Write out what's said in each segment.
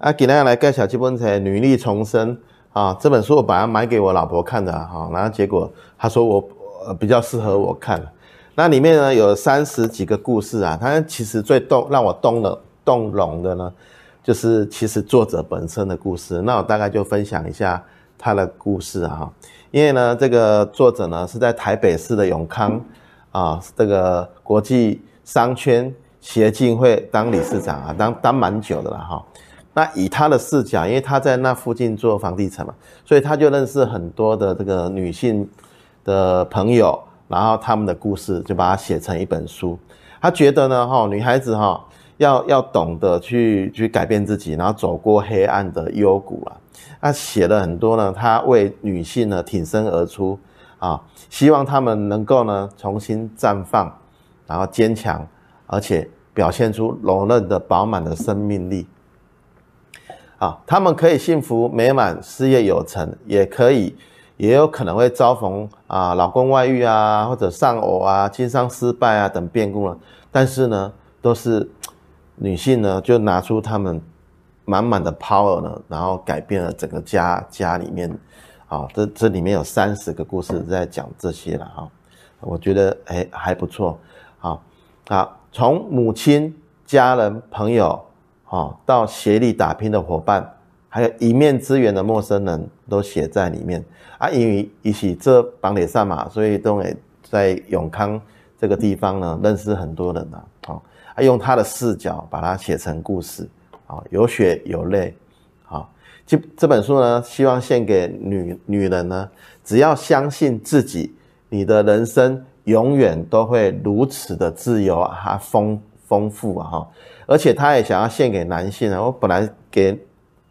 啊，今天来介绍这本书《女力重生》啊，这本书我本来买给我老婆看的哈，然后结果她说我呃比较适合我看。那里面呢有三十几个故事啊，它其实最动让我动了动容的呢，就是其实作者本身的故事。那我大概就分享一下他的故事哈，因为呢这个作者呢是在台北市的永康啊这个国际商圈协进会当理事长啊，当当蛮久的了哈。那以他的视角，因为他在那附近做房地产嘛，所以他就认识很多的这个女性的朋友。然后他们的故事就把它写成一本书。他觉得呢，哈，女孩子哈要要懂得去去改变自己，然后走过黑暗的幽谷啊。他写了很多呢，他为女性呢挺身而出啊，希望她们能够呢重新绽放，然后坚强，而且表现出柔韧的饱满的生命力。啊，她们可以幸福美满，事业有成，也可以。也有可能会遭逢啊，老公外遇啊，或者丧偶啊，经商失败啊等变故了。但是呢，都是女性呢，就拿出她们满满的 power 呢，然后改变了整个家家里面。啊，这这里面有三十个故事在讲这些了哈。我觉得哎还不错。好，好，从母亲、家人、朋友，啊，到协力打拼的伙伴。还有一面之缘的陌生人都写在里面。啊，因为一起这绑垒上嘛，所以都会在永康这个地方呢认识很多人呐，啊，用他的视角把它写成故事，啊，有血有泪，啊，这这本书呢，希望献给女女人呢，只要相信自己，你的人生永远都会如此的自由啊，丰丰富啊，哈，而且他也想要献给男性啊，我本来给。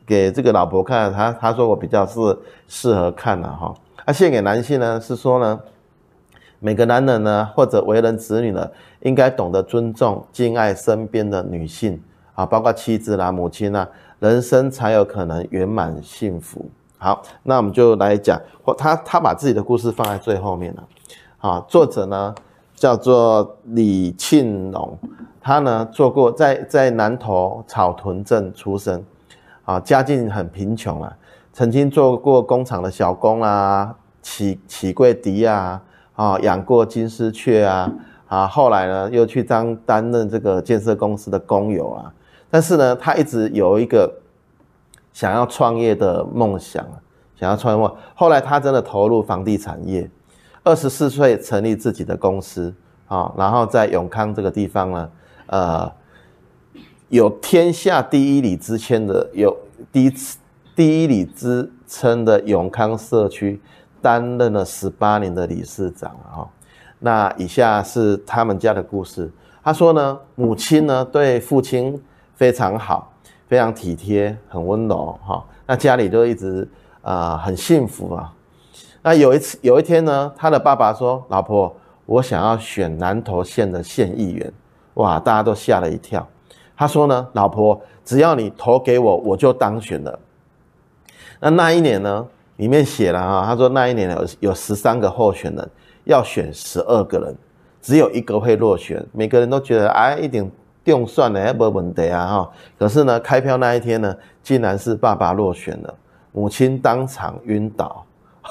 给这个老婆看，他他说我比较是适合看的哈。那献给男性呢，是说呢，每个男人呢，或者为人子女呢，应该懂得尊重、敬爱身边的女性啊，包括妻子啦、母亲啦，人生才有可能圆满幸福。好，那我们就来讲，或他他把自己的故事放在最后面了。啊，作者呢叫做李庆龙，他呢做过在在南投草屯镇出生。啊，家境很贫穷啊，曾经做过工厂的小工啊，起起柜笛啊，啊，养过金丝雀啊，啊，后来呢又去当担任这个建设公司的工友啊，但是呢，他一直有一个想要创业的梦想，想要创业梦。后来他真的投入房地产业，二十四岁成立自己的公司啊，然后在永康这个地方呢，呃。有天下第一里之称的，有第一第一里之称的永康社区，担任了十八年的理事长啊。那以下是他们家的故事。他说呢，母亲呢对父亲非常好，非常体贴，很温柔哈。那家里就一直啊、很幸福啊。那有一次有一天呢，他的爸爸说：“老婆，我想要选南投县的县议员。”哇，大家都吓了一跳。他说呢，老婆，只要你投给我，我就当选了。那那一年呢，里面写了哈，他说那一年有有十三个候选人，要选十二个人，只有一个会落选。每个人都觉得哎，一点定算了，没问题啊哈。可是呢，开票那一天呢，竟然是爸爸落选了，母亲当场晕倒，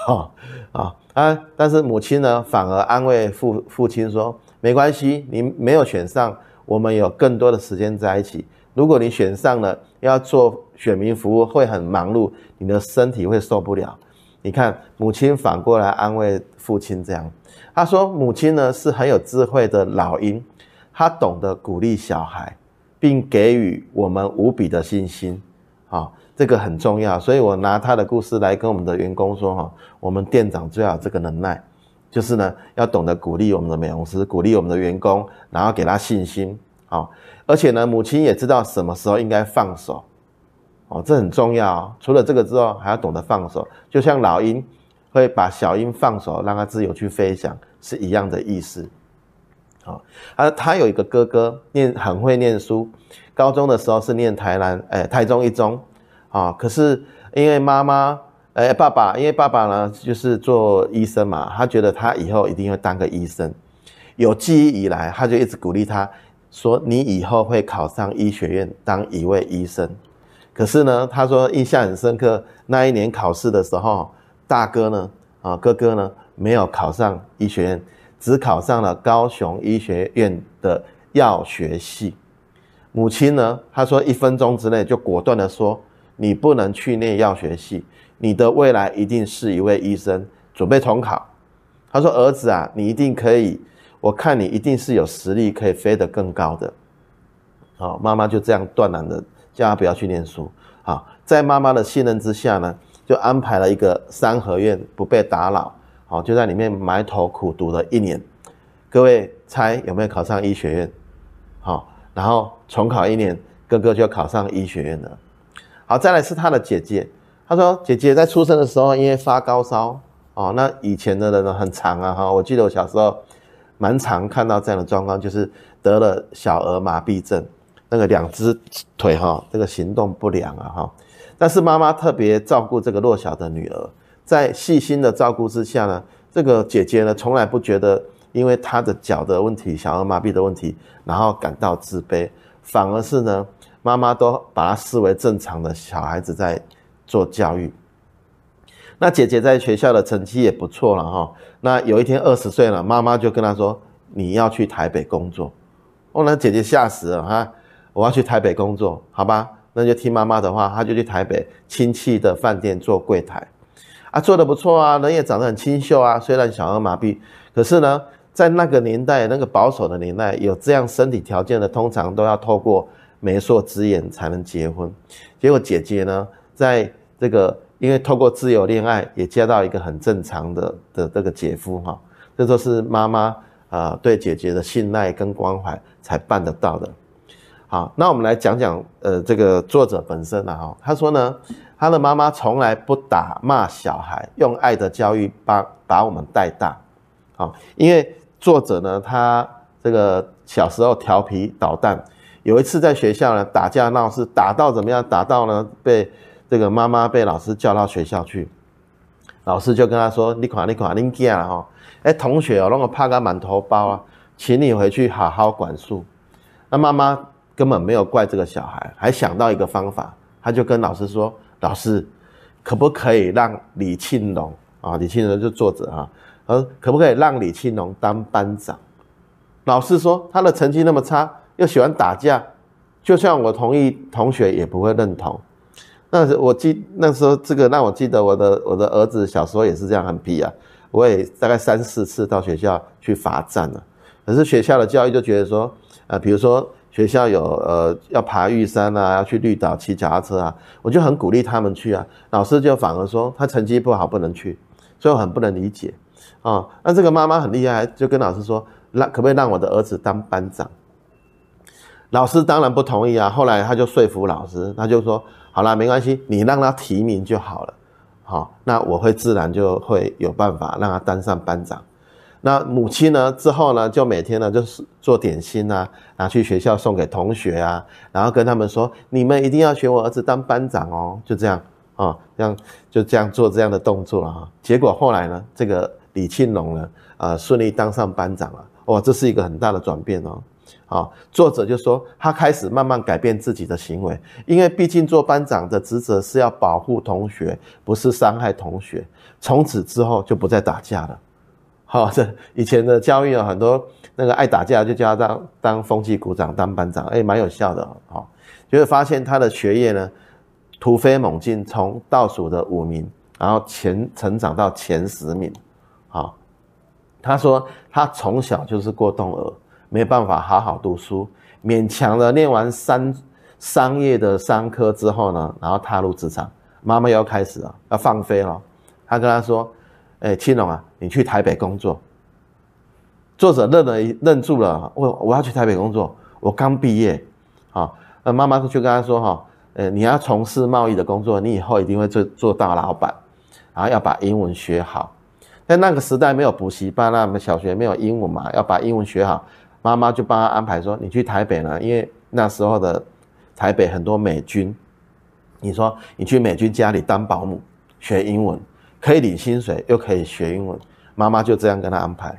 哈 啊啊！但是母亲呢，反而安慰父父亲说，没关系，你没有选上。我们有更多的时间在一起。如果你选上了，要做选民服务会很忙碌，你的身体会受不了。你看，母亲反过来安慰父亲这样，他说：“母亲呢是很有智慧的老鹰，她懂得鼓励小孩，并给予我们无比的信心。啊，这个很重要。所以我拿他的故事来跟我们的员工说：哈，我们店长最好有这个能耐。”就是呢，要懂得鼓励我们的美容师，鼓励我们的员工，然后给他信心，好，而且呢，母亲也知道什么时候应该放手，哦，这很重要。除了这个之后，还要懂得放手，就像老鹰会把小鹰放手，让它自由去飞翔，是一样的意思。好，他他有一个哥哥，念很会念书，高中的时候是念台南，哎，台中一中，啊，可是因为妈妈。哎，爸爸，因为爸爸呢，就是做医生嘛，他觉得他以后一定会当个医生。有记忆以来，他就一直鼓励他说：“你以后会考上医学院当一位医生。”可是呢，他说印象很深刻，那一年考试的时候，大哥呢，啊哥哥呢，没有考上医学院，只考上了高雄医学院的药学系。母亲呢，他说一分钟之内就果断的说，你不能去念药学系，你的未来一定是一位医生，准备重考。他说儿子啊，你一定可以，我看你一定是有实力可以飞得更高的。好，妈妈就这样断然的。叫他不要去念书，好，在妈妈的信任之下呢，就安排了一个三合院，不被打扰，好，就在里面埋头苦读了一年。各位猜有没有考上医学院？好，然后重考一年，哥哥就考上医学院了。好，再来是他的姐姐，他说姐姐在出生的时候因为发高烧，哦，那以前的人呢很常啊，哈，我记得我小时候蛮常看到这样的状况，就是得了小儿麻痹症。那个两只腿哈，这个行动不良啊哈，但是妈妈特别照顾这个弱小的女儿，在细心的照顾之下呢，这个姐姐呢从来不觉得因为她的脚的问题、小儿麻痹的问题，然后感到自卑，反而是呢，妈妈都把他视为正常的小孩子在做教育。那姐姐在学校的成绩也不错了哈，那有一天二十岁了，妈妈就跟她说：“你要去台北工作。”哦，那姐姐吓死了哈。我要去台北工作，好吧？那就听妈妈的话，他就去台北亲戚的饭店做柜台，啊，做得不错啊，人也长得很清秀啊。虽然小儿麻痹，可是呢，在那个年代，那个保守的年代，有这样身体条件的，通常都要透过媒妁之言才能结婚。结果姐姐呢，在这个因为透过自由恋爱，也嫁到一个很正常的的这个姐夫哈，这都是妈妈啊对姐姐的信赖跟关怀才办得到的。好，那我们来讲讲，呃，这个作者本身啊，哈，他说呢，他的妈妈从来不打骂小孩，用爱的教育把把我们带大，好，因为作者呢，他这个小时候调皮捣蛋，有一次在学校呢打架闹事，打到怎么样？打到呢被这个妈妈被老师叫到学校去，老师就跟他说：“你看，你看，你这样哈，哎，同学哦，让我怕个满头包啊，请你回去好好管束。”那妈妈。根本没有怪这个小孩，还想到一个方法，他就跟老师说：“老师，可不可以让李庆龙啊？李庆龙就作者哈，呃，可不可以让李庆龙当班长？”老师说：“他的成绩那么差，又喜欢打架，就算我同意，同学也不会认同。”那我记那时候这个让我记得我的我的儿子小时候也是这样很皮啊，我也大概三四次到学校去罚站了，可是学校的教育就觉得说，呃，比如说。学校有呃要爬玉山啊，要去绿岛骑脚踏车啊，我就很鼓励他们去啊。老师就反而说他成绩不好不能去，所以我很不能理解啊、那这个妈妈很厉害，就跟老师说，让可不可以让我的儿子当班长？老师当然不同意啊。后来他就说服老师，他就说好啦，没关系，你让他提名就好了。好、那我会自然就会有办法让他当上班长。那母亲呢？之后呢，就每天呢，就是做点心啊，拿去学校送给同学啊，然后跟他们说：“你们一定要选我儿子当班长哦。”就这样啊、这样就这样做这样的动作了哈。结果后来呢，这个李庆龙呢，呃，顺利当上班长了。哇，这是一个很大的转变哦。啊，作者就说他开始慢慢改变自己的行为，因为毕竟做班长的职责是要保护同学，不是伤害同学。从此之后就不再打架了。好，这以前的教育有很多那个爱打架，就叫他当当风纪股长、当班长，哎，蛮有效的。好，就会发现他的学业呢突飞猛进，从倒数的五名，然后前成长到前十名。好，他说他从小就是过动儿，没办法好好读书，勉强的念完三商业的商科之后呢，然后踏入职场，妈妈又要开始了，要放飞了。他跟他说。哎，青龙啊，你去台北工作。作者愣了，愣住了。我我要去台北工作，我刚毕业。好，那妈妈就跟他说：“哈，呃，你要从事贸易的工作，你以后一定会做做大老板。然后要把英文学好。在那个时代没有补习班啊，我们小学没有英文嘛，要把英文学好。妈妈就帮他安排说：你去台北呢，因为那时候的台北很多美军。你说你去美军家里当保姆，学英文。”可以领薪水，又可以学英文，妈妈就这样跟他安排。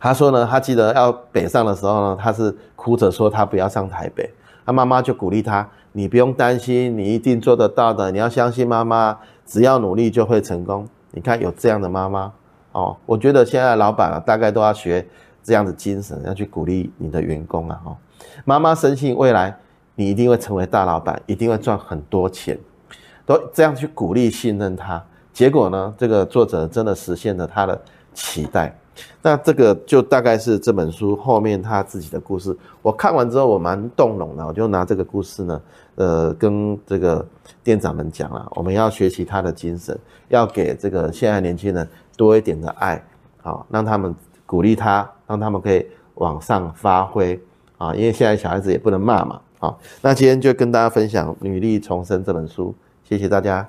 他说呢，他记得要北上的时候呢，他是哭着说他不要上台北，他妈妈就鼓励他：你不用担心，你一定做得到的。你要相信妈妈，只要努力就会成功。你看有这样的妈妈哦，我觉得现在老板啊，大概都要学这样的精神，要去鼓励你的员工啊。哈，妈妈深信未来你一定会成为大老板，一定会赚很多钱，都这样去鼓励信任他。结果呢，这个作者真的实现了他的期待。那这个就大概是这本书后面他自己的故事。我看完之后，我蛮动容的，我就拿这个故事呢，呃，跟这个店长们讲了，我们要学习他的精神，要给这个现在年轻人多一点的爱，好，让他们鼓励他，让他们可以往上发挥啊，因为现在小孩子也不能骂嘛，好，那今天就跟大家分享《女力重生》这本书，谢谢大家。